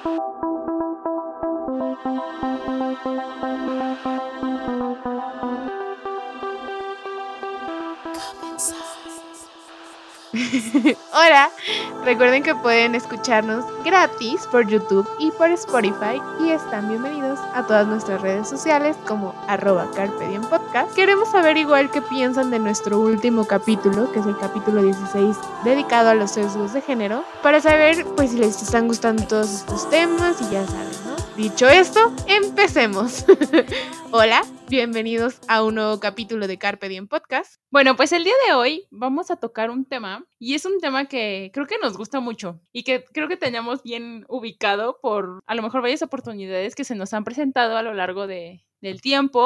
Hola, recuerden que pueden escucharnos gratis por YouTube y por Spotify y están bienvenidos a todas nuestras redes sociales como arroba Carpe Podcast. Queremos saber igual qué piensan de nuestro último capítulo, que es el capítulo 16 dedicado a los sesgos de género, para saber pues si les están gustando todos estos temas y ya saben, ¿no? Dicho esto, empecemos. Hola, bienvenidos a un nuevo capítulo de Carpe Diem Podcast. Bueno, pues el día de hoy vamos a tocar un tema y es un tema que creo que nos gusta mucho y que creo que tenemos bien ubicado por a lo mejor varias oportunidades que se nos han presentado a lo largo de, del tiempo,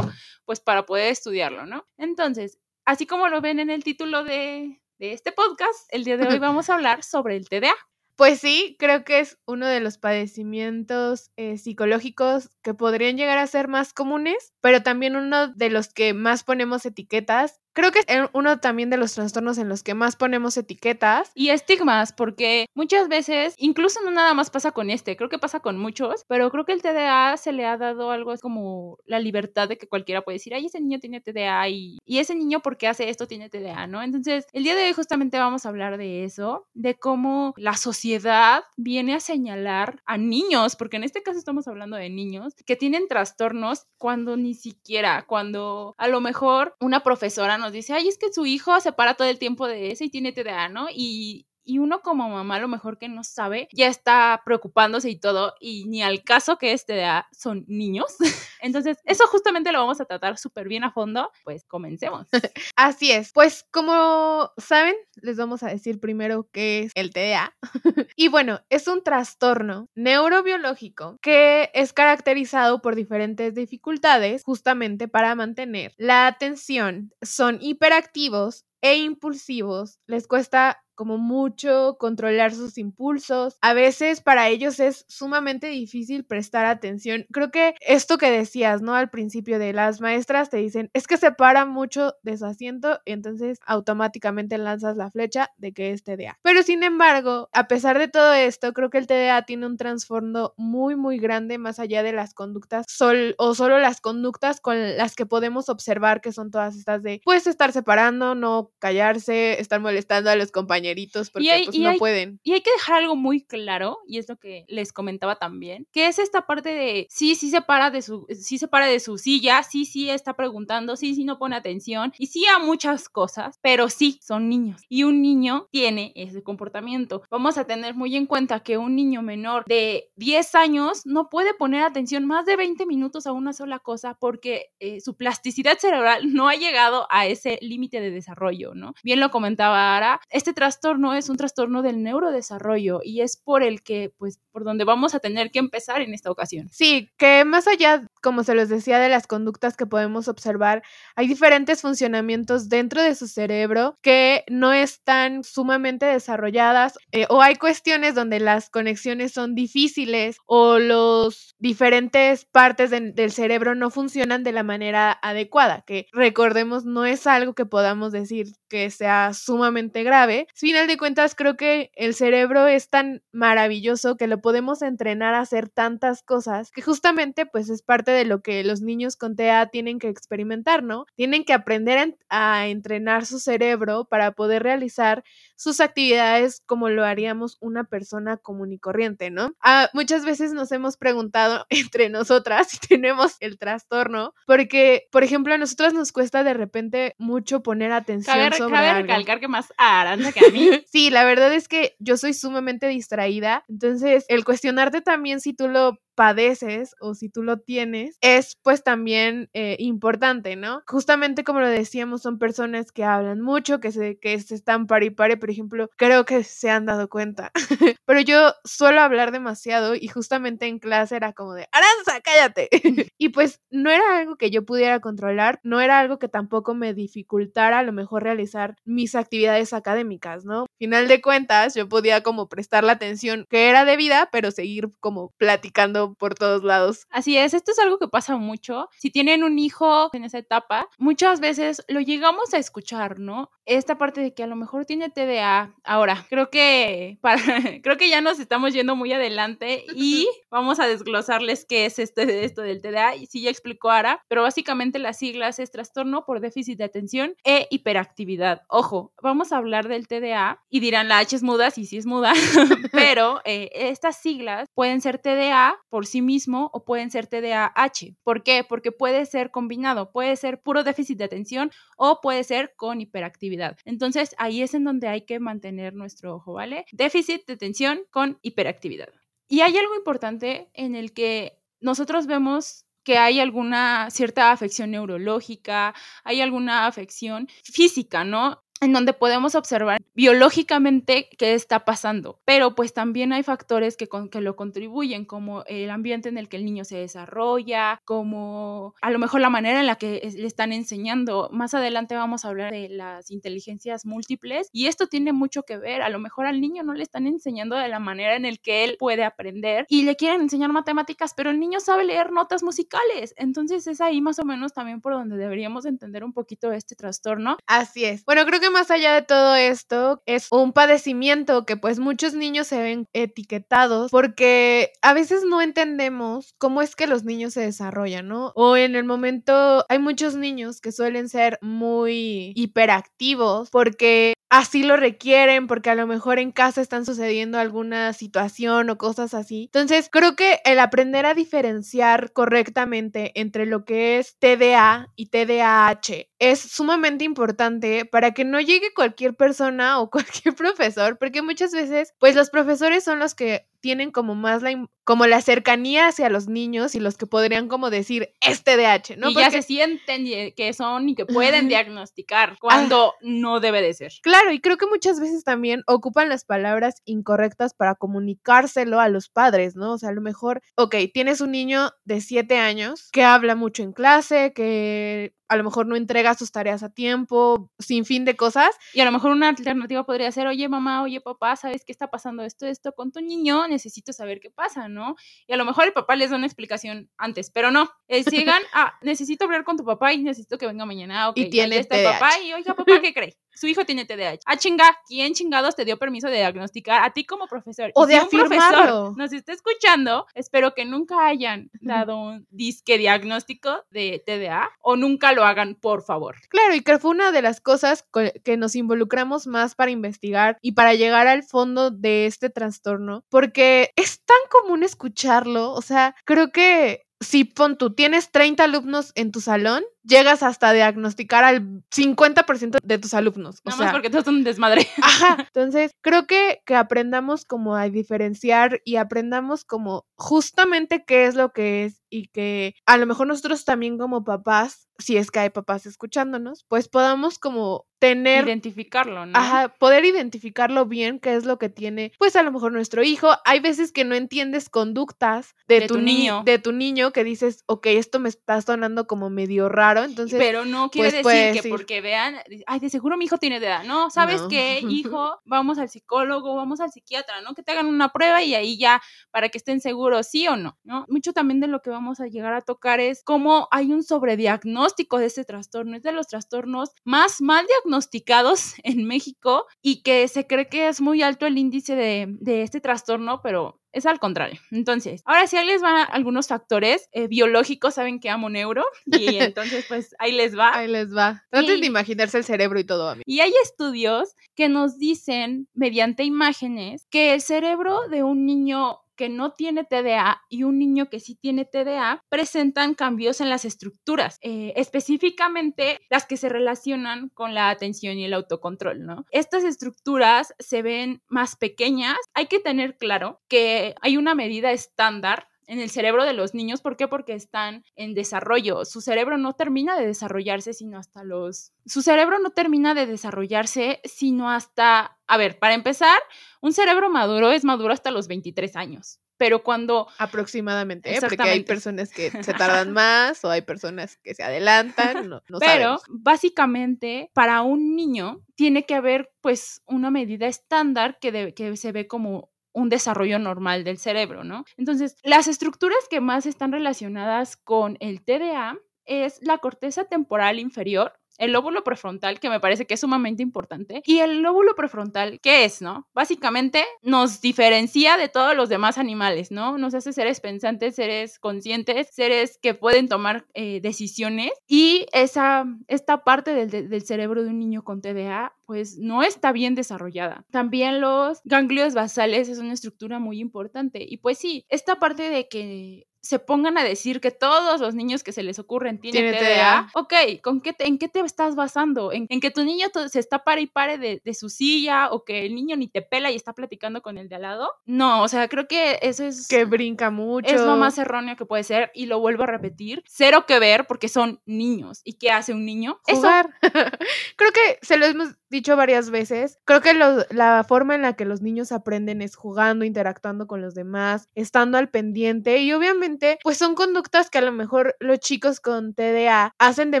pues para poder estudiarlo, ¿no? Entonces, así como lo ven en el título de, de este podcast, el día de hoy vamos a hablar sobre el TDA. Pues sí, creo que es uno de los padecimientos eh, psicológicos que podrían llegar a ser más comunes, pero también uno de los que más ponemos etiquetas Creo que es uno también de los trastornos en los que más ponemos etiquetas. Y estigmas, porque muchas veces, incluso no nada más pasa con este, creo que pasa con muchos, pero creo que el TDA se le ha dado algo como la libertad de que cualquiera puede decir, ay, ese niño tiene TDA y, y ese niño porque hace esto tiene TDA, ¿no? Entonces, el día de hoy justamente vamos a hablar de eso, de cómo la sociedad viene a señalar a niños, porque en este caso estamos hablando de niños, que tienen trastornos cuando ni siquiera, cuando a lo mejor una profesora nos dice, ay, es que su hijo se para todo el tiempo de ese y tiene TDA, ¿no? Y, y uno como mamá, lo mejor que no sabe, ya está preocupándose y todo, y ni al caso que este de son niños. Entonces, eso justamente lo vamos a tratar súper bien a fondo. Pues comencemos. Así es. Pues como saben, les vamos a decir primero qué es el TDA. y bueno, es un trastorno neurobiológico que es caracterizado por diferentes dificultades justamente para mantener la atención. Son hiperactivos e impulsivos, les cuesta como mucho controlar sus impulsos. A veces para ellos es sumamente difícil prestar atención. Creo que esto que decías, ¿no? Al principio de las maestras te dicen, es que se para mucho de su asiento y entonces automáticamente lanzas la flecha de que es TDA. Pero sin embargo, a pesar de todo esto, creo que el TDA tiene un trasfondo muy, muy grande más allá de las conductas sol o solo las conductas con las que podemos observar que son todas estas de, pues, estar separando, no callarse, estar molestando a los compañeros porque pues, no pueden. Y hay que dejar algo muy claro, y es lo que les comentaba también, que es esta parte de sí, sí se para de su, sí se para de su silla, sí, sí está preguntando, sí, sí no pone atención, y sí a muchas cosas, pero sí, son niños. Y un niño tiene ese comportamiento. Vamos a tener muy en cuenta que un niño menor de 10 años no puede poner atención más de 20 minutos a una sola cosa porque eh, su plasticidad cerebral no ha llegado a ese límite de desarrollo, ¿no? Bien lo comentaba Ara, este trastorno trastorno es un trastorno del neurodesarrollo y es por el que, pues, por donde vamos a tener que empezar en esta ocasión. Sí, que más allá, como se los decía, de las conductas que podemos observar, hay diferentes funcionamientos dentro de su cerebro que no están sumamente desarrolladas eh, o hay cuestiones donde las conexiones son difíciles o los diferentes partes del cerebro no funcionan de la manera adecuada, que recordemos no es algo que podamos decir que sea sumamente grave, final de cuentas, creo que el cerebro es tan maravilloso que lo podemos entrenar a hacer tantas cosas que justamente pues es parte de lo que los niños con TEA tienen que experimentar, ¿no? Tienen que aprender a entrenar su cerebro para poder realizar sus actividades como lo haríamos una persona común y corriente, ¿no? Ah, muchas veces nos hemos preguntado entre nosotras si tenemos el trastorno, porque, por ejemplo, a nosotras nos cuesta de repente mucho poner atención cabe, sobre cabe recalcar que más Aranza que sí, la verdad es que yo soy sumamente distraída, entonces el cuestionarte también si tú lo padeces o si tú lo tienes, es pues también eh, importante, ¿no? Justamente como lo decíamos, son personas que hablan mucho, que se, que se están par y pare, por ejemplo, creo que se han dado cuenta. Pero yo suelo hablar demasiado y justamente en clase era como de, Aranza, cállate. y pues no era algo que yo pudiera controlar, no era algo que tampoco me dificultara a lo mejor realizar mis actividades académicas, ¿no? Final de cuentas, yo podía como prestar la atención que era debida, pero seguir como platicando por todos lados. Así es, esto es algo que pasa mucho. Si tienen un hijo en esa etapa, muchas veces lo llegamos a escuchar, ¿no? Esta parte de que a lo mejor tiene TDA. Ahora, creo que para, creo que ya nos estamos yendo muy adelante y vamos a desglosarles qué es este, esto del TDA. Y sí, ya explicó Ara, pero básicamente las siglas es trastorno por déficit de atención e hiperactividad. Ojo, vamos a hablar del TDA y dirán la H es muda, sí, sí es muda, pero eh, estas siglas pueden ser TDA por sí mismo o pueden ser TDAH. ¿Por qué? Porque puede ser combinado, puede ser puro déficit de atención o puede ser con hiperactividad. Entonces ahí es en donde hay que mantener nuestro ojo, ¿vale? Déficit de atención con hiperactividad. Y hay algo importante en el que nosotros vemos que hay alguna cierta afección neurológica, hay alguna afección física, ¿no? En donde podemos observar biológicamente qué está pasando, pero pues también hay factores que, que lo contribuyen, como el ambiente en el que el niño se desarrolla, como a lo mejor la manera en la que le están enseñando. Más adelante vamos a hablar de las inteligencias múltiples y esto tiene mucho que ver, a lo mejor al niño no le están enseñando de la manera en el que él puede aprender y le quieren enseñar matemáticas, pero el niño sabe leer notas musicales, entonces es ahí más o menos también por donde deberíamos entender un poquito este trastorno. Así es. Bueno, creo que más allá de todo esto, es un padecimiento que pues muchos niños se ven etiquetados porque a veces no entendemos cómo es que los niños se desarrollan, ¿no? O en el momento hay muchos niños que suelen ser muy hiperactivos porque así lo requieren, porque a lo mejor en casa están sucediendo alguna situación o cosas así. Entonces, creo que el aprender a diferenciar correctamente entre lo que es TDA y TDAH es sumamente importante para que no llegue cualquier persona o cualquier profesor, porque muchas veces, pues los profesores son los que tienen como más la, como la cercanía hacia los niños y los que podrían como decir este DH, ¿no? Y ya se sienten que son y que pueden diagnosticar cuando no debe de ser. Claro, y creo que muchas veces también ocupan las palabras incorrectas para comunicárselo a los padres, ¿no? O sea, a lo mejor, ok, tienes un niño de siete años que habla mucho en clase, que a lo mejor no entrega sus tareas a tiempo, sin fin de cosas. Y a lo mejor una alternativa podría ser, oye mamá, oye papá, ¿sabes qué está pasando esto, esto con tu niño? Necesito saber qué pasa, ¿no? Y a lo mejor el papá les da una explicación antes, pero no. Es, llegan, ah, necesito hablar con tu papá y necesito que venga mañana. Okay, y tiene está papá y oiga papá, ¿qué cree? Su hijo tiene TDAH. Ah, chinga, ¿quién chingados te dio permiso de diagnosticar a ti como profesor? O de si un profesor nos está escuchando, espero que nunca hayan dado un disque diagnóstico de TDA o nunca lo hagan, por favor. Claro, y que fue una de las cosas que nos involucramos más para investigar y para llegar al fondo de este trastorno, porque es tan común escucharlo, o sea, creo que si pon tú tienes 30 alumnos en tu salón, llegas hasta diagnosticar al 50% de tus alumnos. O más porque todos son un desmadre. Ajá. Entonces, creo que, que aprendamos como a diferenciar y aprendamos como justamente qué es lo que es y que a lo mejor nosotros también como papás, si es que hay papás escuchándonos, pues podamos como tener... Identificarlo, ¿no? Ajá, poder identificarlo bien, qué es lo que tiene, pues a lo mejor nuestro hijo. Hay veces que no entiendes conductas de, tu, niño. De tu niño que dices, ok, esto me está sonando como medio raro, entonces... Pero no quiere pues, decir que porque vean, ay, de seguro mi hijo tiene edad, ¿no? ¿Sabes qué, hijo? Vamos al psicólogo, vamos al psiquiatra, ¿no? Que te hagan una prueba y ahí ya, para que estén seguros, sí o no, ¿no? Mucho también de lo que vamos a llegar a tocar es cómo hay un sobrediagnóstico de este trastorno. Es de los trastornos más mal diagnosticados en México y que se cree que es muy alto el índice de, de este trastorno, pero es al contrario. Entonces, ahora sí, ahí les van algunos factores eh, biológicos, saben que amo neuro, y entonces pues ahí les va. Ahí les va. Traten de imaginarse el cerebro y todo. A mí. Y hay estudios que nos dicen, mediante imágenes, que el cerebro de un niño que no tiene TDA y un niño que sí tiene TDA presentan cambios en las estructuras, eh, específicamente las que se relacionan con la atención y el autocontrol, ¿no? Estas estructuras se ven más pequeñas. Hay que tener claro que hay una medida estándar en el cerebro de los niños. ¿Por qué? Porque están en desarrollo. Su cerebro no termina de desarrollarse sino hasta los... Su cerebro no termina de desarrollarse sino hasta... A ver, para empezar, un cerebro maduro es maduro hasta los 23 años. Pero cuando... Aproximadamente, ¿eh? porque hay personas que se tardan más o hay personas que se adelantan, no, Pero básicamente para un niño tiene que haber pues una medida estándar que, que se ve como un desarrollo normal del cerebro, ¿no? Entonces, las estructuras que más están relacionadas con el TDA es la corteza temporal inferior, el lóbulo prefrontal, que me parece que es sumamente importante, y el lóbulo prefrontal, ¿qué es, no? Básicamente nos diferencia de todos los demás animales, ¿no? Nos hace seres pensantes, seres conscientes, seres que pueden tomar eh, decisiones, y esa, esta parte del, del cerebro de un niño con TDA, pues no está bien desarrollada. También los ganglios basales es una estructura muy importante, y pues sí, esta parte de que se pongan a decir que todos los niños que se les ocurren tienen TDA, ok, ¿con qué ¿en qué te estás basando? ¿En, que tu niño se está pare y pare de, de, su silla o que el niño ni te pela y está platicando con el de al lado? No, o sea, creo que eso es... Que brinca mucho. Es lo más erróneo que puede ser y lo vuelvo a repetir. Cero que ver porque son niños. ¿Y qué hace un niño? Jugar. creo que se lo hemos dicho varias veces. Creo que la forma en la que los niños aprenden es jugando, interactuando con los demás, estando al pendiente y obviamente pues son conductas que a lo mejor los chicos con TDA hacen de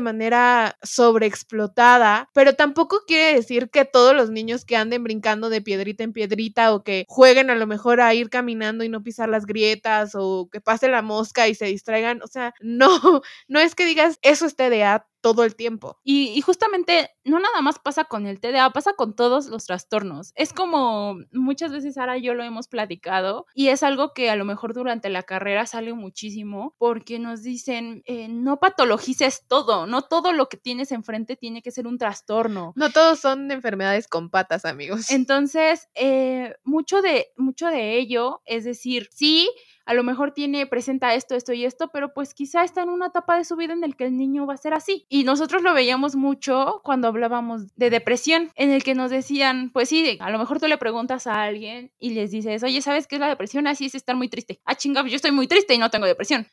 manera sobreexplotada, pero tampoco quiere decir que todos los niños que anden brincando de piedrita en piedrita o que jueguen a lo mejor a ir caminando y no pisar las grietas o que pase la mosca y se distraigan, o sea, no, no es que digas eso es TDA, todo el tiempo. Y, justamente no nada más pasa con el TDA, pasa con todos los trastornos. Es como muchas veces ahora yo lo hemos platicado y es algo que a lo mejor durante la carrera sale muchísimo porque nos dicen eh, no patologices todo, no todo lo que tienes enfrente tiene que ser un trastorno. No todos son enfermedades con patas, amigos. Entonces, eh, mucho, de, mucho de ello, es decir, sí, a lo mejor tiene, presenta esto, esto y esto, pero pues quizá está en una etapa de su vida en el que el niño va a ser así. Y nosotros lo veíamos mucho cuando hablábamos de depresión, en el que nos decían, pues sí, a lo mejor tú le preguntas a alguien y les dices, oye, ¿sabes qué es la depresión? Así es estar muy triste. Ah, chinga, yo estoy muy triste y no tengo depresión.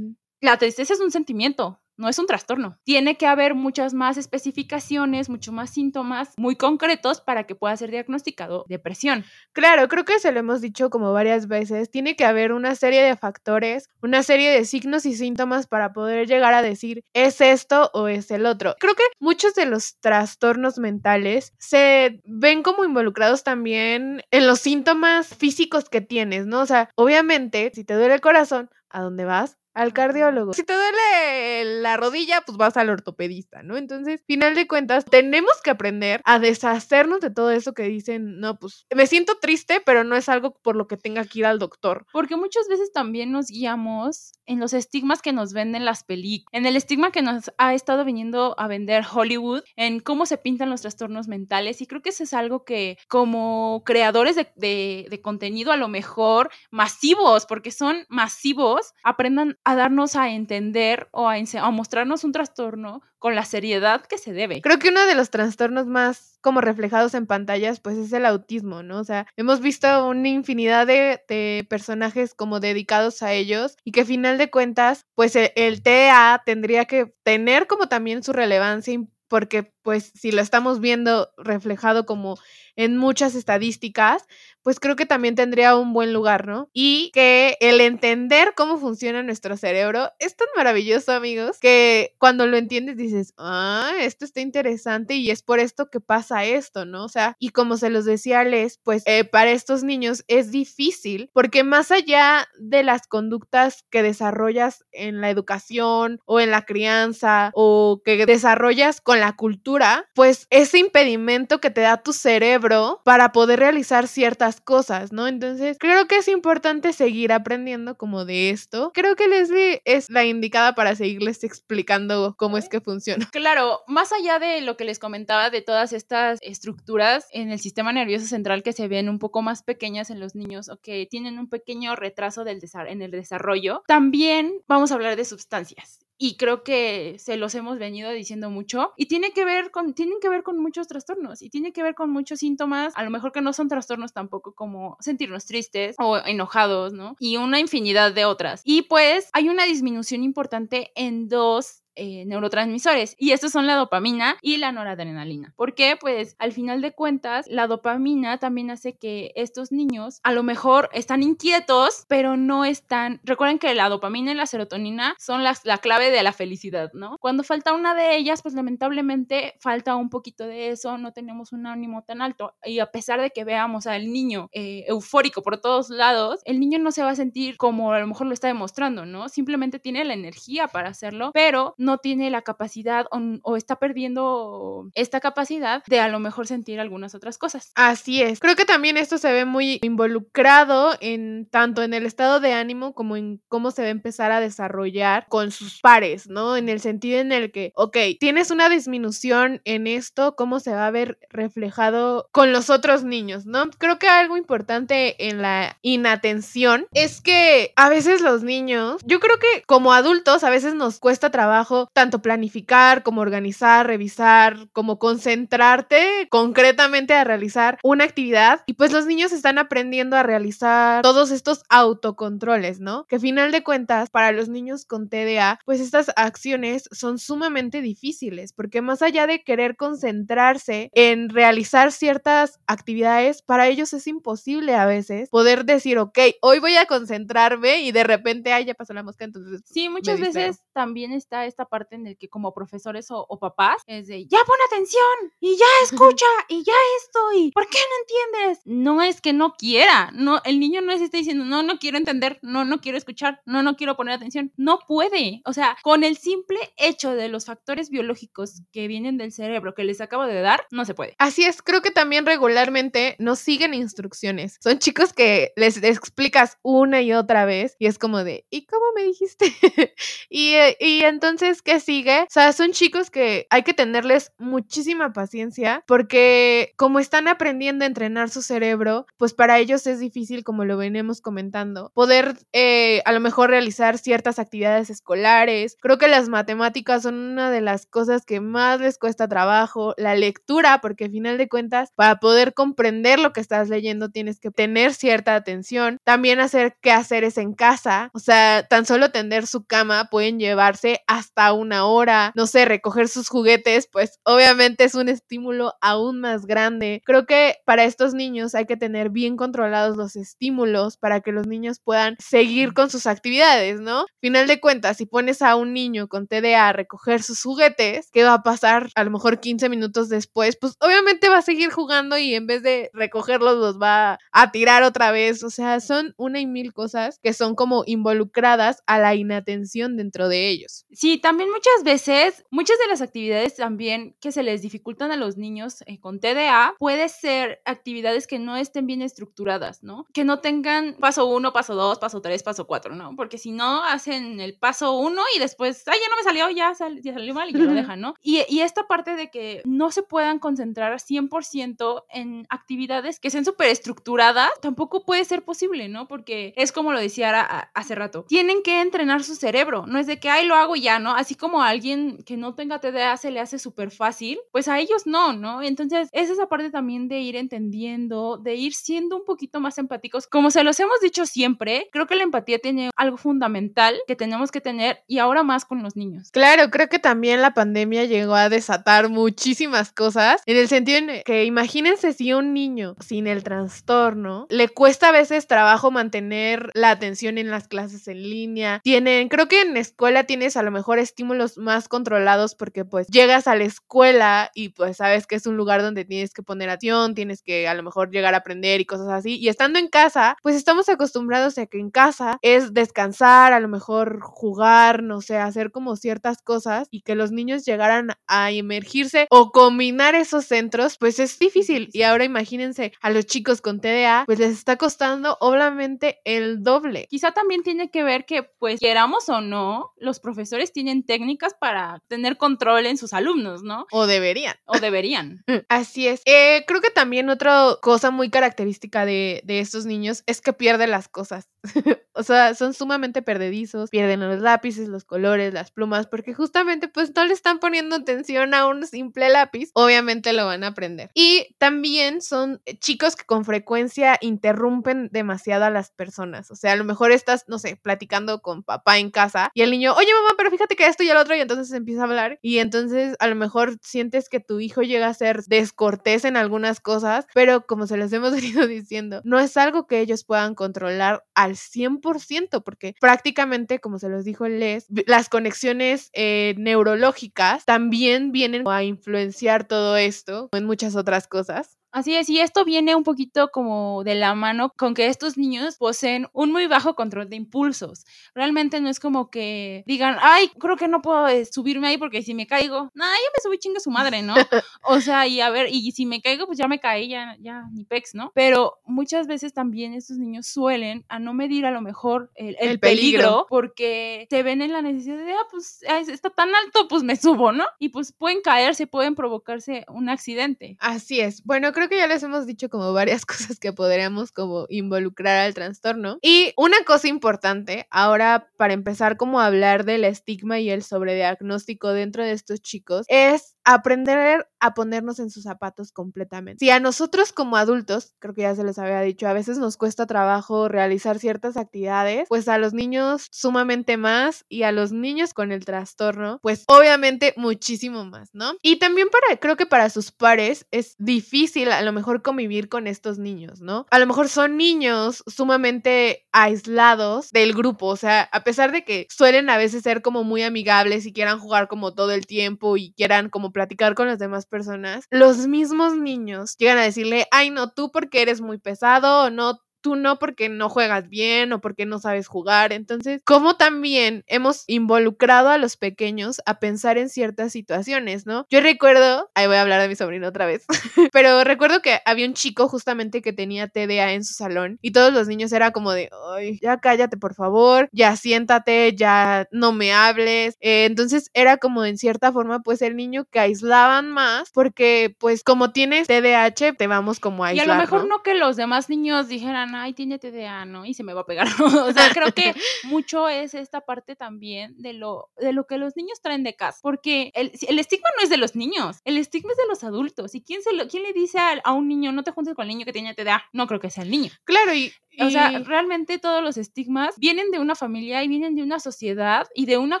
La tristeza es un sentimiento, no es un trastorno. Tiene que haber muchas más especificaciones, muchos más síntomas muy concretos para que pueda ser diagnosticado depresión. Claro, creo que se lo hemos dicho como varias veces, tiene que haber una serie de factores, una serie de signos y síntomas para poder llegar a decir es esto o es el otro. Creo que muchos de los trastornos mentales se ven como involucrados también en los síntomas físicos que tienes, ¿no? O sea, obviamente, si te duele el corazón, ¿a dónde vas? al cardiólogo. Si te duele la rodilla, pues vas al ortopedista, ¿no? Entonces, final de cuentas, tenemos que aprender a deshacernos de todo eso que dicen, no, pues me siento triste, pero no es algo por lo que tenga que ir al doctor. Porque muchas veces también nos guiamos en los estigmas que nos venden las películas, en el estigma que nos ha estado viniendo a vender Hollywood, en cómo se pintan los trastornos mentales. Y creo que eso es algo que como creadores de, de contenido a lo mejor masivos, porque son masivos, aprendan a darnos a entender o a, a, mostrarnos un trastorno con la seriedad que se debe. Creo que uno de los trastornos más como reflejados en pantallas pues es el autismo, ¿no? O sea, hemos visto una infinidad de, de personajes como dedicados a ellos y que final de cuentas pues el, el TEA tendría que tener como también su relevancia porque pues si lo estamos viendo reflejado como en muchas estadísticas, pues creo que también tendría un buen lugar, ¿no? Y que el entender cómo funciona nuestro cerebro es tan maravilloso, amigos, que cuando lo entiendes dices, ah, esto está interesante y es por esto que pasa esto, ¿no? O sea, y como se los decía Les, pues eh, para estos niños es difícil porque más allá de las conductas que desarrollas en la educación o en la crianza o que desarrollas con la cultura, pues ese impedimento que te da tu cerebro para poder realizar ciertas cosas, ¿no? Entonces, creo que es importante seguir aprendiendo como de esto. Creo que Leslie es la indicada para seguirles explicando cómo es que funciona. Claro, más allá de lo que les comentaba de todas estas estructuras en el sistema nervioso central que se ven un poco más pequeñas en los niños o que tienen un pequeño retraso en el desarrollo, también vamos a hablar de sustancias y creo que se los hemos venido diciendo mucho y tiene que ver con tienen que ver con muchos trastornos y tiene que ver con muchos síntomas, a lo mejor que no son trastornos tampoco como sentirnos tristes o enojados, ¿no? Y una infinidad de otras. Y pues hay una disminución importante en dos eh, neurotransmisores y estos son la dopamina y la noradrenalina. ¿Por qué? Pues al final de cuentas, la dopamina también hace que estos niños a lo mejor están inquietos, pero no están... Recuerden que la dopamina y la serotonina son las, la clave de la felicidad, ¿no? Cuando falta una de ellas, pues lamentablemente falta un poquito de eso, no tenemos un ánimo tan alto y a pesar de que veamos al niño eh, eufórico por todos lados, el niño no se va a sentir como a lo mejor lo está demostrando, ¿no? Simplemente tiene la energía para hacerlo, pero no tiene la capacidad o, está perdiendo esta capacidad de a lo mejor sentir algunas otras cosas. Así es. Creo que también esto se ve muy involucrado en tanto en el estado de ánimo como en cómo se va a empezar a desarrollar con sus pares, ¿no? En el sentido en el que, ok, tienes una disminución en esto, ¿cómo se va a ver reflejado con los otros niños, ¿no? Creo que algo importante en la inatención es que a veces los niños, yo creo que como adultos a veces nos cuesta trabajo tanto planificar como organizar, revisar, como concentrarte concretamente a realizar una actividad y pues los niños están aprendiendo a realizar todos estos autocontroles, ¿no? Que final de cuentas para los niños con TDA, pues estas acciones son sumamente difíciles porque más allá de querer concentrarse en realizar ciertas actividades, para ellos es imposible a veces poder decir, ok, hoy voy a concentrarme y de repente, ay, ya pasó la mosca, entonces... Sí, muchas veces también está esta parte en el que como profesores o, papás es de, ya pon atención y ya escucha y ya esto y ¿por qué no entiendes? No es que no quiera, no, el niño no está diciendo, no, no quiero entender, no, no quiero escuchar, no, no quiero poner atención, no puede, o sea, con el simple hecho de los factores biológicos que vienen del cerebro que les acabo de dar, no se puede. Así es, creo que también regularmente no siguen instrucciones, son chicos que les explicas una y otra vez y es como de, ¿y cómo me dijiste? y, eh, y entonces, ¿qué sigue? O sea, son chicos que hay que tenerles muchísima paciencia porque como están aprendiendo a entrenar su cerebro, pues para ellos es difícil, como lo venimos comentando, poder eh, a lo mejor realizar ciertas actividades escolares. Creo que las matemáticas son una de las cosas que más les cuesta trabajo, la lectura, porque al final de cuentas, para poder comprender lo que estás leyendo, tienes que tener cierta atención. También hacer quehaceres en casa, o sea, tan solo tender su cama pueden llevarse hasta una hora, no sé, recoger sus juguetes, pues obviamente es un estímulo aún más grande. Creo que para estos niños hay que tener bien controlados los estímulos para que los niños puedan seguir con sus actividades, ¿no? Final de cuentas, si pones a un niño con TDA a recoger sus juguetes, ¿qué va a pasar a lo mejor 15 minutos después? Pues obviamente va a seguir jugando y en vez de recogerlos los va a tirar otra vez. O sea, son una y mil cosas que son como involucradas a la inatención dentro de ellos. Sí, también muchas veces, muchas de las actividades también que se les dificultan a los niños eh, con TDA puede ser actividades que no estén bien estructuradas, ¿no? Que no tengan paso uno, paso dos, paso tres, paso cuatro, ¿no? Porque si no, hacen el paso uno y después, ay, ya no me salió, ya, ya salió mal y ya lo dejan, ¿no? Y, y, esta parte de que no se puedan concentrar 100% en actividades que sean súper estructuradas, tampoco puede ser posible, ¿no? Porque es como lo decía hace rato, tienen que entrenar su cerebro, no es de que, ay, lo hago ya, ¿no? Así como a alguien que no tenga TDA se le hace súper fácil, pues a ellos no, ¿no? Entonces, es esa parte también de ir entendiendo, de ir siendo un poquito más empáticos. Como se los hemos dicho siempre, creo que la empatía tiene algo fundamental que tenemos que tener y ahora más con los niños. Claro, creo que también la pandemia llegó a desatar muchísimas cosas en el sentido en que imagínense si un niño sin el trastorno le cuesta a veces trabajo mantener la atención en las clases en línea. Tienen, creo que en escuela tienes a lo mejor estímulos más controlados porque pues llegas a la escuela y pues sabes que es un lugar donde tienes que poner atención, tienes que a lo mejor llegar a aprender y cosas así. Y estando en casa, pues estamos acostumbrados a que en casa es descansar, a lo mejor jugar, no sé, hacer como ciertas cosas y que los niños llegaran a emergirse o combinar esos centros, pues es difícil. Y ahora imagínense a los chicos con TDA, pues les está costando obviamente el doble. Quizá también tiene que ver que pues queramos o no, los profesores tienen técnicas para tener control en sus alumnos, ¿no? O deberían. O deberían. Así es. Eh, creo que también otra cosa muy característica de, de estos niños es que pierden las cosas. o sea, son sumamente perdedizos, pierden los lápices, los colores, las plumas, porque justamente pues no le están poniendo atención a un simple lápiz, obviamente lo van a aprender. Y también son chicos que con frecuencia interrumpen demasiado a las personas, o sea, a lo mejor estás, no sé, platicando con papá en casa y el niño, oye mamá, pero fíjate que esto y el otro y entonces empieza a hablar y entonces a lo mejor sientes que tu hijo llega a ser descortés en algunas cosas, pero como se les hemos venido diciendo, no es algo que ellos puedan controlar al 100% porque prácticamente, como se los dijo Les, las conexiones eh, neurológicas también vienen a influenciar todo esto en muchas otras cosas. Así es, y esto viene un poquito como de la mano con que estos niños poseen un muy bajo control de impulsos. Realmente no es como que digan, ay, creo que no puedo eh, subirme ahí porque si me caigo, nah, ya me subí chinga su madre, ¿no? o sea, y a ver, y si me caigo, pues ya me caí, ya, ya, ni pex, ¿no? Pero muchas veces también estos niños suelen a no medir a lo mejor el, el, peligro, porque se ven en la necesidad de, ah, pues está tan alto, pues me subo, ¿no? Y pues pueden caerse, pueden provocarse un accidente. Así es. Bueno, creo creo que ya les hemos dicho como varias cosas que podríamos como involucrar al trastorno. Y una cosa importante, ahora para empezar como a hablar del estigma y el sobrediagnóstico dentro de estos chicos, es aprender a ponernos en sus zapatos completamente. Si a nosotros como adultos, creo que ya se les había dicho, a veces nos cuesta trabajo realizar ciertas actividades, pues a los niños sumamente más y a los niños con el trastorno, pues obviamente muchísimo más, ¿no? Y también para, creo que para sus pares es difícil a lo mejor convivir con estos niños, ¿no? A lo mejor son niños sumamente aislados del grupo, o sea, a pesar de que suelen a veces ser como muy amigables y quieran jugar como todo el tiempo y quieran como platicar con las demás personas, los mismos niños llegan a decirle, ay, no, tú porque eres muy pesado, o no, tú no porque no juegas bien o porque no sabes jugar. Entonces, como también hemos involucrado a los pequeños a pensar en ciertas situaciones, ¿no? Yo recuerdo, ahí voy a hablar de mi sobrino otra vez, pero recuerdo que había un chico justamente que tenía TDA en su salón y todos los niños era como de, ay, ya cállate por favor, ya siéntate, ya no me hables. Eh, entonces era como en cierta forma pues el niño que aislaban más porque pues como tienes TDAH te vamos como a aislar. Y a lo mejor ¿no? no que los demás niños dijeran, ay, tiene TDA, ¿no? Y se me va a pegar. o sea, creo que mucho es esta parte también de lo, de lo que los niños traen de casa, porque el, el estigma no es de los niños, el estigma es de los adultos. ¿Y quién, se lo, quién le dice a, a un niño, no te juntes con el niño que tiene TDA? No creo que sea el niño. Claro, y, o sea, realmente todos los estigmas vienen de una familia y vienen de una sociedad y de una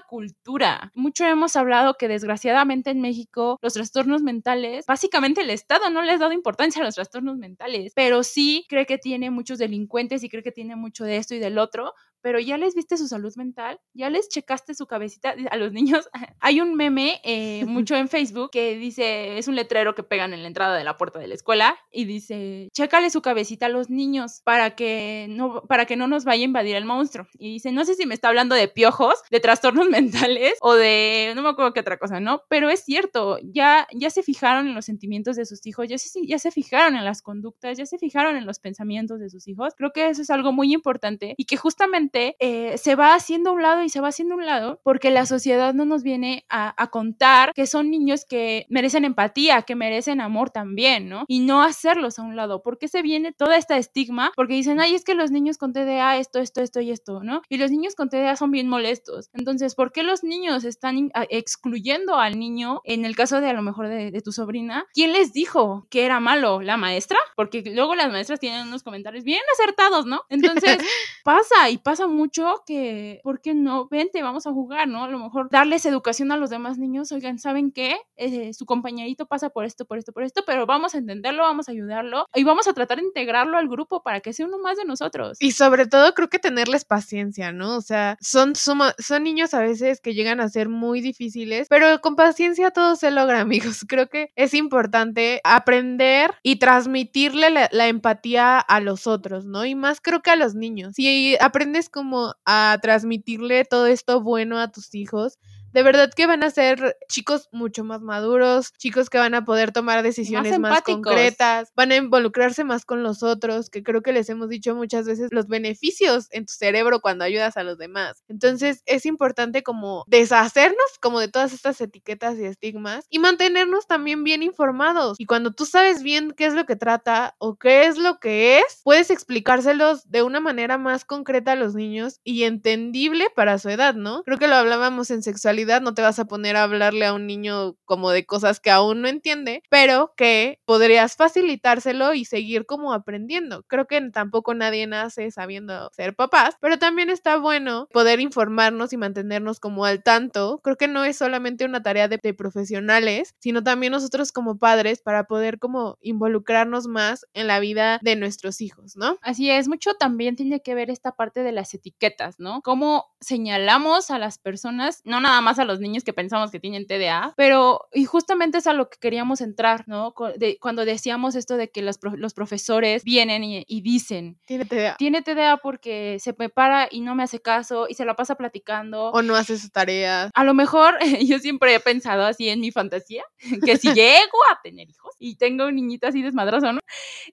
cultura. Mucho hemos hablado que desgraciadamente en México los trastornos mentales, básicamente el Estado no les ha dado importancia a los trastornos mentales, pero sí cree que tiene muchos delincuentes y cree que tiene mucho de esto y del otro, pero ya les viste su salud mental, ya les checaste su cabecita a los niños. Hay un meme eh, mucho en Facebook que dice, es un letrero que pegan en la entrada de la puerta de la escuela y dice, chécale su cabecita a los niños para que no, para que no nos vaya a invadir el monstruo. Y dice, no sé si me está hablando de piojos, de trastornos mentales o de, no me acuerdo qué otra cosa, ¿no? Pero es cierto, ya, ya se fijaron en los sentimientos de sus hijos, ya se, ya se fijaron en las conductas, ya se fijaron en los pensamientos de sus hijos. Creo que eso es algo muy importante y que justamente eh, se va haciendo a un lado y se va haciendo a un lado porque la sociedad no nos viene a, contar que son niños que merecen empatía, que merecen amor también, ¿no? Y no hacerlos a un lado. ¿Por qué se viene toda esta estigma? Porque dicen, ay, es que los niños con TDA esto, esto, esto y esto, ¿no? Y los niños con TDA son bien molestos. Entonces, ¿por qué los niños están excluyendo al niño? En el caso de a lo mejor de, de tu sobrina, ¿quién les dijo que era malo? ¿La maestra? Porque luego las maestras tienen unos comentarios bien acertados, ¿no? Entonces, pasa y pasa mucho que, ¿por qué no? Vente, vamos a jugar, ¿no? A lo mejor darles educación a los demás niños, oigan, ¿saben qué? Eh, su compañerito pasa por esto, por esto, por esto, pero vamos a entenderlo, vamos a ayudarlo y vamos a tratar de integrarlo al grupo para que sea uno más de nosotros. Y sobre todo creo que tenerles paciencia, ¿no? O sea, son, son niños a veces que llegan a ser muy difíciles, pero con paciencia todo se logra, amigos. Creo que es importante aprender y transmitirle la, empatía a los otros, ¿no? Y más creo que a los niños. Si aprendes como a transmitirle todo esto bueno a tus hijos, de verdad que van a ser chicos mucho más maduros, chicos que van a poder tomar decisiones más, concretas, van a involucrarse más con los otros, que creo que les hemos dicho muchas veces los beneficios en tu cerebro cuando ayudas a los demás. Entonces es importante como deshacernos como de todas estas etiquetas y estigmas y mantenernos también bien informados. Y cuando tú sabes bien qué es lo que trata o qué es lo que es, puedes explicárselos de una manera más concreta a los niños y entendible para su edad, ¿no? Creo que lo hablábamos en sexualidad casualidad no te vas a poner a hablarle a un niño como de cosas que aún no entiende, pero que podrías facilitárselo y seguir como aprendiendo. Creo que tampoco nadie nace sabiendo ser papás, pero también está bueno poder informarnos y mantenernos como al tanto. Creo que no es solamente una tarea de, de profesionales, sino también nosotros como padres para poder como involucrarnos más en la vida de nuestros hijos, ¿no? Así es, mucho también tiene que ver esta parte de las etiquetas, ¿no? Cómo señalamos a las personas, no nada más a los niños que pensamos que tienen TDA, pero y justamente es a lo que queríamos entrar, ¿no? cuando decíamos esto de que los, los profesores vienen y, dicen, tiene TDA. Tiene TDA porque se prepara y no me hace caso y se la pasa platicando. O no hace su tarea. A lo mejor yo siempre he pensado así en mi fantasía, que si llego a tener hijos y tengo un niñito así desmadroso, ¿no?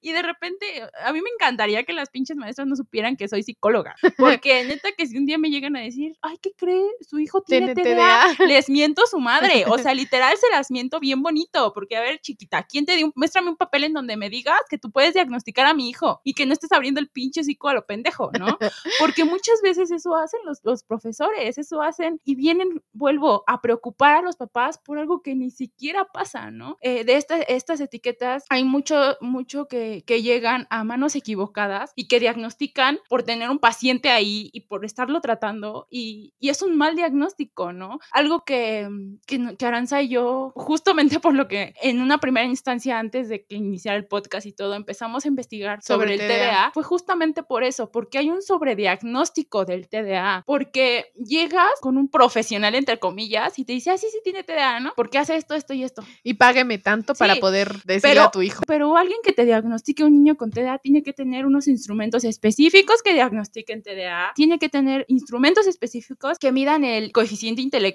Y de repente, a mí me encantaría que las pinches maestras no supieran que soy psicóloga, porque neta que si un día me llegan a decir, ay, ¿qué cree? Su hijo tiene, TDA, les miento su madre, o sea, literal se las miento bien bonito, porque a ver, chiquita, ¿quién te dio? Un, muéstrame un papel en donde me digas que tú puedes diagnosticar a mi hijo y que no estés abriendo el pinche psico a lo pendejo, ¿no? Porque muchas veces eso hacen los, los profesores, eso hacen y vienen, vuelvo, a preocupar a los papás por algo que ni siquiera pasa, ¿no? Eh, de estas, estas etiquetas hay mucho, mucho que, que llegan a manos equivocadas y que diagnostican por tener un paciente ahí y por estarlo tratando y, y es un mal diagnóstico, ¿no? Algo que, que, que, Aranza y yo, justamente por lo que en una primera instancia antes de que iniciara el podcast y todo, empezamos a investigar sobre, el TDA. fue justamente por eso, porque hay un sobrediagnóstico del TDA, porque llegas con un profesional, entre comillas, y te dice, ah, sí, sí tiene TDA, ¿no? Porque hace esto, esto y esto. Y págueme tanto para poder decirle a tu hijo. Pero alguien que te diagnostique un niño con TDA tiene que tener unos instrumentos específicos que diagnostiquen TDA, tiene que tener instrumentos específicos que midan el coeficiente intelectual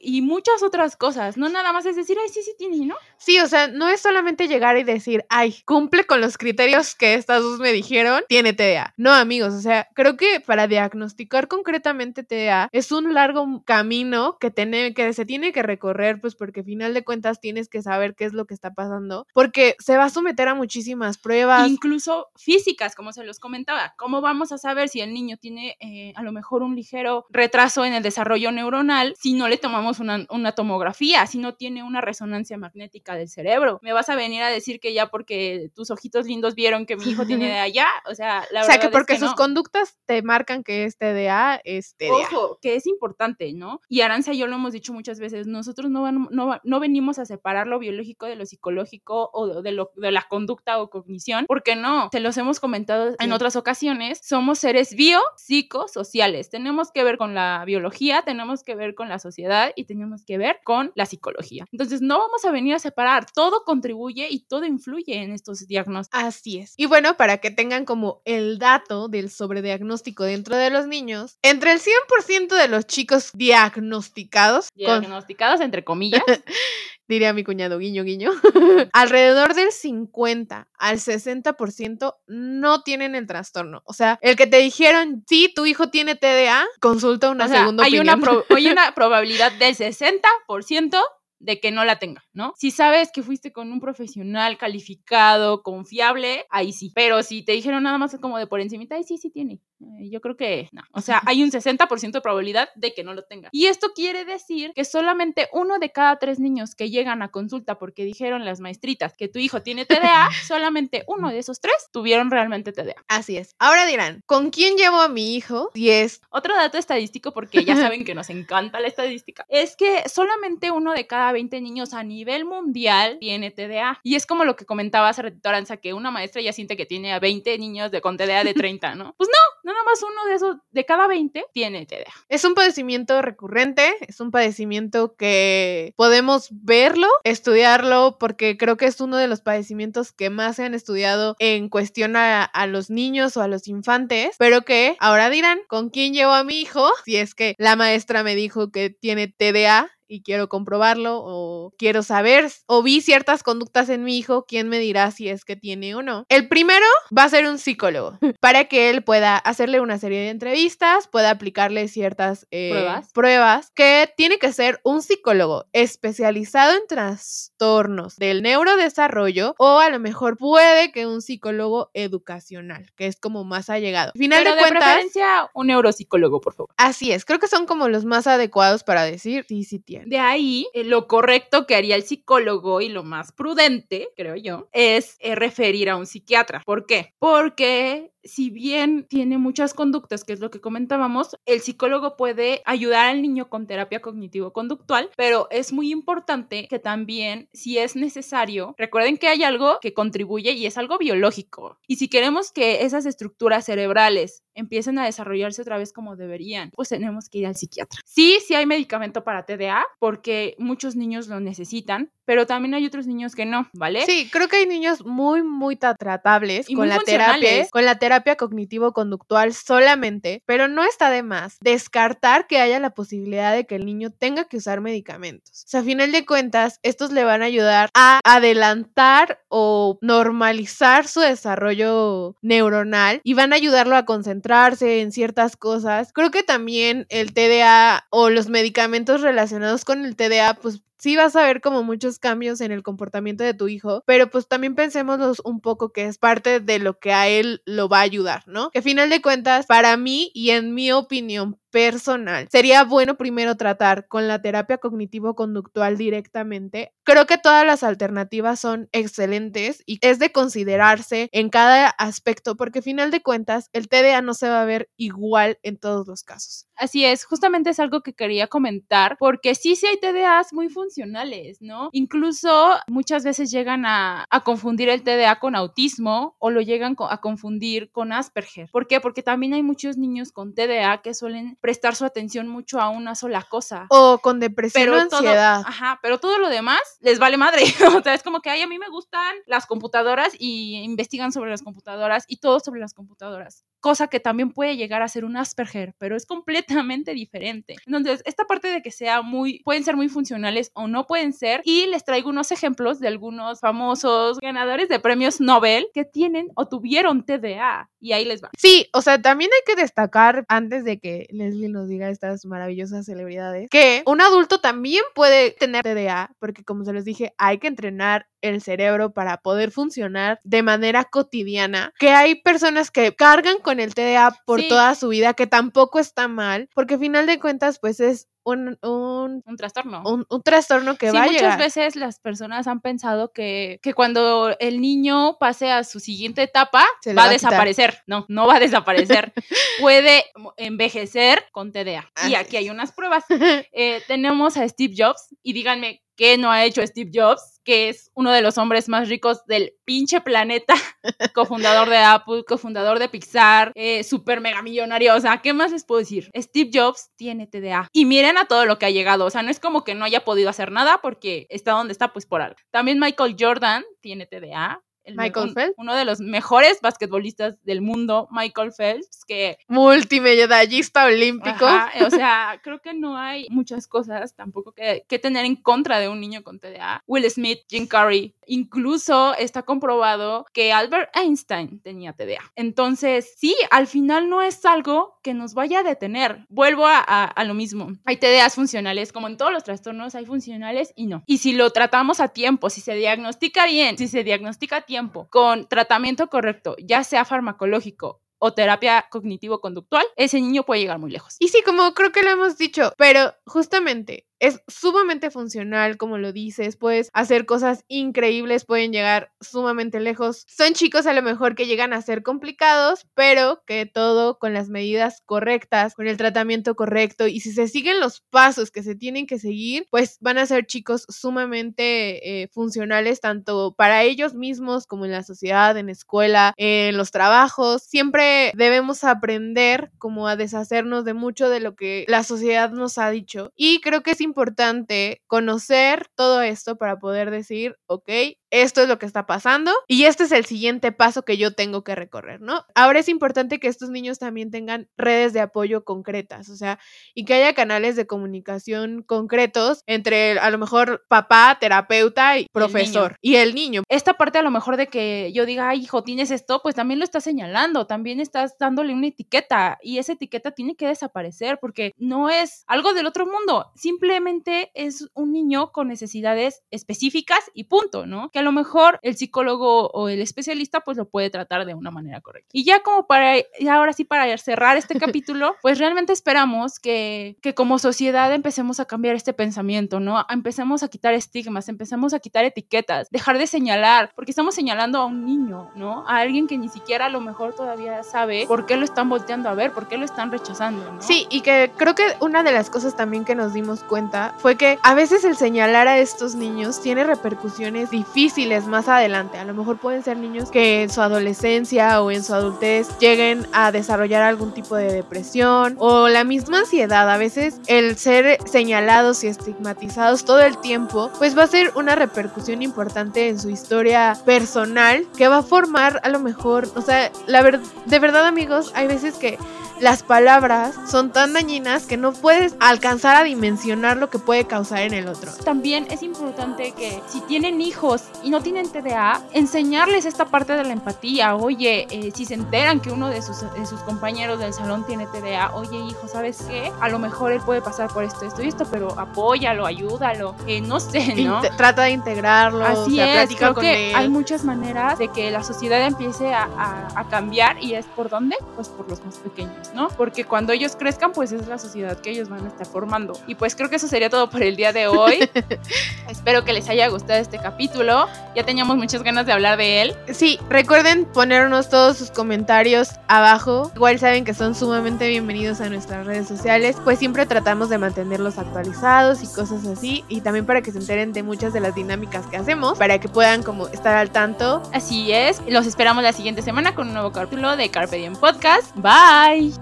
y muchas otras cosas. No nada más es decir, ay, sí, sí tiene, ¿no? Sí, o sea, no es solamente llegar y decir, ay, cumple con los criterios que estas dos me dijeron, tiene TDA. No, amigos, o sea, creo que para diagnosticar concretamente TDA es un largo camino que, tiene, que se tiene que recorrer, pues porque al final de cuentas tienes que saber qué es lo que está pasando, porque se va a someter a muchísimas pruebas. Incluso físicas, como se los comentaba. ¿Cómo vamos a saber si el niño tiene eh, a lo mejor un ligero retraso en el desarrollo neuronal si no le tomamos una, una tomografía, si no tiene una resonancia magnética del cerebro? Me vas a venir a decir que ya porque tus ojitos lindos vieron que mi hijo tiene de allá, o sea, la o sea, que porque sus conductas te marcan que es TDA es TDA. Ojo, que es importante, ¿no? Y Aranza y yo lo hemos dicho muchas veces, nosotros no, no, no venimos a separar lo biológico de lo psicológico o de, lo, de la conducta o cognición, porque no, se los hemos comentado en otras ocasiones, somos seres bio, psicosociales, tenemos que ver con la biología, tenemos que ver con la sociedad y tenemos que ver con la psicología. Entonces, no vamos a venir a separar, todo contribuye y todo influye en estos diagnósticos. Así es. Y bueno, para que tengan como el dato del sobrediagnóstico dentro de los niños, entre el 100% de los chicos diagnosticados, diagnosticados entre comillas, diría mi cuñado, guiño, guiño, alrededor del 50 al 60% no tienen el trastorno. O sea, el que te dijeron, sí, tu hijo tiene TDA, consulta una segunda hay opinión. Una hay una probabilidad del 60% de que no la tenga, ¿no? Si sabes que fuiste con un profesional calificado, confiable, ahí sí. Pero si te dijeron nada más como de por encima, ay, sí, sí tiene. Eh, yo creo que no. O sea, hay un 60% de probabilidad de que no lo tenga. Y esto quiere decir que solamente uno de cada tres niños que llegan a consulta porque dijeron las maestritas que tu hijo tiene TDA, solamente uno de esos tres tuvieron realmente TDA. Así es. Ahora dirán, ¿con quién llevo a mi hijo? Y es... Otro dato estadístico, porque ya saben que nos encanta la estadística, es que solamente uno de cada 20 niños a nivel mundial tiene TDA. Y es como lo que comentaba hace ratito Aranza, que una maestra ya siente que tiene a 20 niños de, con TDA de 30, ¿no? Pues no, nada más uno de esos, de cada 20 tiene TDA. Es un padecimiento recurrente, es un padecimiento que podemos verlo, estudiarlo, porque creo que es uno de los padecimientos que más se han estudiado en cuestión a, a los niños o a los infantes, pero que ahora dirán, ¿con quién llevo a mi hijo? Si es que la maestra me dijo que tiene TDA y quiero comprobarlo o quiero saber o vi ciertas conductas en mi hijo, ¿quién me dirá si es que tiene o no? El primero va a ser un psicólogo para que él pueda hacerle una serie de entrevistas, pueda aplicarle ciertas eh, ¿Pruebas? pruebas, que tiene que ser un psicólogo especializado en trastornos del neurodesarrollo o a lo mejor puede que un psicólogo educacional, que es como más allegado. Final Pero de de cuentas, preferencia, un neuropsicólogo, por favor. así es, creo que son como los más adecuados para decir sí, sí tiene. De ahí, eh, lo correcto que haría el psicólogo y lo más prudente, creo yo, es eh, referir a un psiquiatra. ¿Por qué? Porque si bien tiene muchas conductas, que es lo que comentábamos, el psicólogo puede ayudar al niño con terapia cognitivo-conductual, pero es muy importante que también, si es necesario, recuerden que hay algo que contribuye y es algo biológico. Y si queremos que esas estructuras cerebrales empiecen a desarrollarse otra vez como deberían, pues tenemos que ir al psiquiatra. Sí, sí hay medicamento para TDA, porque muchos niños lo necesitan, pero también hay otros niños que no, ¿vale? Sí, creo que hay niños muy, muy tra- tratables Y con muy la terapia, con la terapia cognitivo-conductual solamente, pero no está de más descartar que haya la posibilidad de que el niño tenga que usar medicamentos. O sea, a final de cuentas, estos le van a ayudar a adelantar o normalizar su desarrollo neuronal y van a ayudarlo a concentrarse en ciertas cosas. Creo que también el TDA o los medicamentos relacionados con el TDA, pues sí vas a ver como muchos cambios en el comportamiento de tu hijo, pero pues también pensémoslos un poco que es parte de lo que a él lo va a ayudar, ¿no? Que final de cuentas, para mí y en mi opinión personal, sería bueno primero tratar con la terapia cognitivo-conductual directamente. Creo que todas las alternativas son excelentes y es de considerarse en cada aspecto porque final de cuentas el TDA no se va a ver igual en todos los casos. Así es, justamente es algo que quería comentar, porque sí, sí hay TDAs muy funcionales, ¿no? Incluso muchas veces llegan a, a confundir el TDA con autismo o lo llegan a confundir con Asperger. ¿Por qué? Porque también hay muchos niños con TDA que suelen prestar su atención mucho a una sola cosa. O con depresión o todo, ansiedad. ajá, pero todo lo demás les vale madre. o sea, es como que, ay, a mí me gustan las computadoras y investigan sobre las computadoras y todo sobre las computadoras. Cosa que también puede llegar a ser un Asperger, pero es completamente diferente. Entonces, esta parte de que sea muy, pueden ser muy funcionales o no pueden ser. Y les traigo unos ejemplos de algunos famosos ganadores de premios Nobel que tienen o tuvieron TDA. Y ahí les va. Sí, o sea, también hay que destacar, antes de que Leslie nos diga estas maravillosas celebridades, que un adulto también puede tener TDA, porque como se les dije, hay que entrenar el cerebro para poder funcionar de manera cotidiana, que hay personas que cargan con el TDA por Sí. toda su vida, que tampoco está mal, porque al final de cuentas, pues es un, un, Un trastorno. un, un trastorno que sí, va a muchas llegar. veces las personas han pensado que, que cuando el niño pase a su siguiente etapa va a quitar. desaparecer. No, no va a desaparecer. Puede envejecer con TDA. Así Y aquí hay unas pruebas. Eh, tenemos a Steve Jobs y díganme qué no ha hecho Steve Jobs, que es uno de los hombres más ricos del pinche planeta, cofundador de Apple, cofundador de Pixar, eh, super mega millonario. O sea, ¿qué más les puedo decir? Steve Jobs tiene TDA. Y miren a todo lo que ha llegado. O sea, no es como que no haya podido hacer nada porque está donde está, pues por algo. También Michael Jordan tiene TDA. El Michael un- Phelps. Uno de los mejores basquetbolistas del mundo, Michael Phelps, que Multimedallista olímpico. Ajá, o sea, creo que no hay muchas cosas tampoco que, que tener en contra de un niño con TDA. Will Smith, Jim Carrey, incluso está comprobado que Albert Einstein tenía TDA. Entonces, sí, al final no es algo que nos vaya a detener. Vuelvo a, a- a lo mismo. Hay TDAs funcionales, como en todos los trastornos, hay funcionales y no. Y si lo tratamos a tiempo, si se diagnostica bien, si se diagnostica a tiempo, con tratamiento correcto, ya sea farmacológico o terapia cognitivo-conductual, ese niño puede llegar muy lejos. Y sí, como creo que lo hemos dicho, pero justamente es sumamente funcional, como lo dices, puedes hacer cosas increíbles, pueden llegar sumamente lejos. Son chicos a lo mejor que llegan a ser complicados, pero que todo con las medidas correctas, con el tratamiento correcto y si se siguen los pasos que se tienen que seguir, pues van a ser chicos sumamente eh, funcionales tanto para ellos mismos como en la sociedad, en escuela, en los trabajos. Siempre debemos aprender como a deshacernos de mucho de lo que la sociedad nos ha dicho y creo que es conocer todo esto para poder decir, ok, esto es lo que está pasando y este es el siguiente paso que yo tengo que recorrer, ¿no? Ahora es importante que estos niños también tengan redes de apoyo concretas, o sea, y que haya canales de comunicación concretos entre a lo mejor papá, terapeuta y profesor y el niño. Esta parte a lo mejor de que yo diga, ay, hijo, tienes esto, pues también lo estás señalando, también estás dándole una etiqueta y esa etiqueta tiene que desaparecer porque no es algo del otro mundo, simplemente es un niño con necesidades específicas y punto, ¿no? Que a lo mejor el psicólogo o el especialista pues lo puede tratar de una manera correcta. Y ya como para, ahora sí para cerrar este capítulo, pues realmente esperamos que, que como sociedad empecemos a cambiar este pensamiento, ¿no? Empecemos a quitar estigmas, empecemos a quitar etiquetas, dejar de señalar, porque estamos señalando a un niño, ¿no? A alguien que ni siquiera a lo mejor todavía sabe por qué lo están volteando a ver, por qué lo están rechazando, ¿no? Sí, y que creo que una de las cosas también que nos dimos cuenta fue que a veces el señalar a estos niños tiene repercusiones difíciles más adelante. A lo mejor pueden ser niños que en su adolescencia o en su adultez lleguen a desarrollar algún tipo de depresión o la misma ansiedad. A veces el ser señalados y estigmatizados todo el tiempo, pues va a ser una repercusión importante en su historia personal que va a formar a lo mejor, o sea, la de verdad amigos, hay veces que las palabras son tan dañinas que no puedes alcanzar a dimensionar lo que puede causar en el otro. También es importante que si tienen hijos y no tienen TDA, enseñarles esta parte de la empatía. Oye, eh, si se enteran que uno de sus, de sus compañeros del salón tiene TDA, oye hijo, ¿sabes qué? A lo mejor él puede pasar por esto, esto y esto, pero apóyalo, ayúdalo, eh, no sé, ¿no? Trata de integrarlo. Así o sea, es, creo con que él. hay muchas maneras de que la sociedad empiece a, a- a cambiar y es por dónde? Pues por los más pequeños, ¿no? Porque cuando ellos crezcan, pues es la sociedad que ellos van a estar formando. Y pues creo que eso sería todo por el día de hoy. Espero que les haya gustado este capítulo. Ya teníamos muchas ganas de hablar de él. Sí, recuerden ponernos todos sus comentarios abajo. Igual saben que son sumamente bienvenidos a nuestras redes sociales, pues siempre tratamos de mantenerlos actualizados y cosas así. Y también para que se enteren de muchas de las dinámicas que hacemos, para que puedan como estar al tanto. Así es. Los esperamos la siguiente semana con un nuevo capítulo de Carpe Diem Podcast. Bye.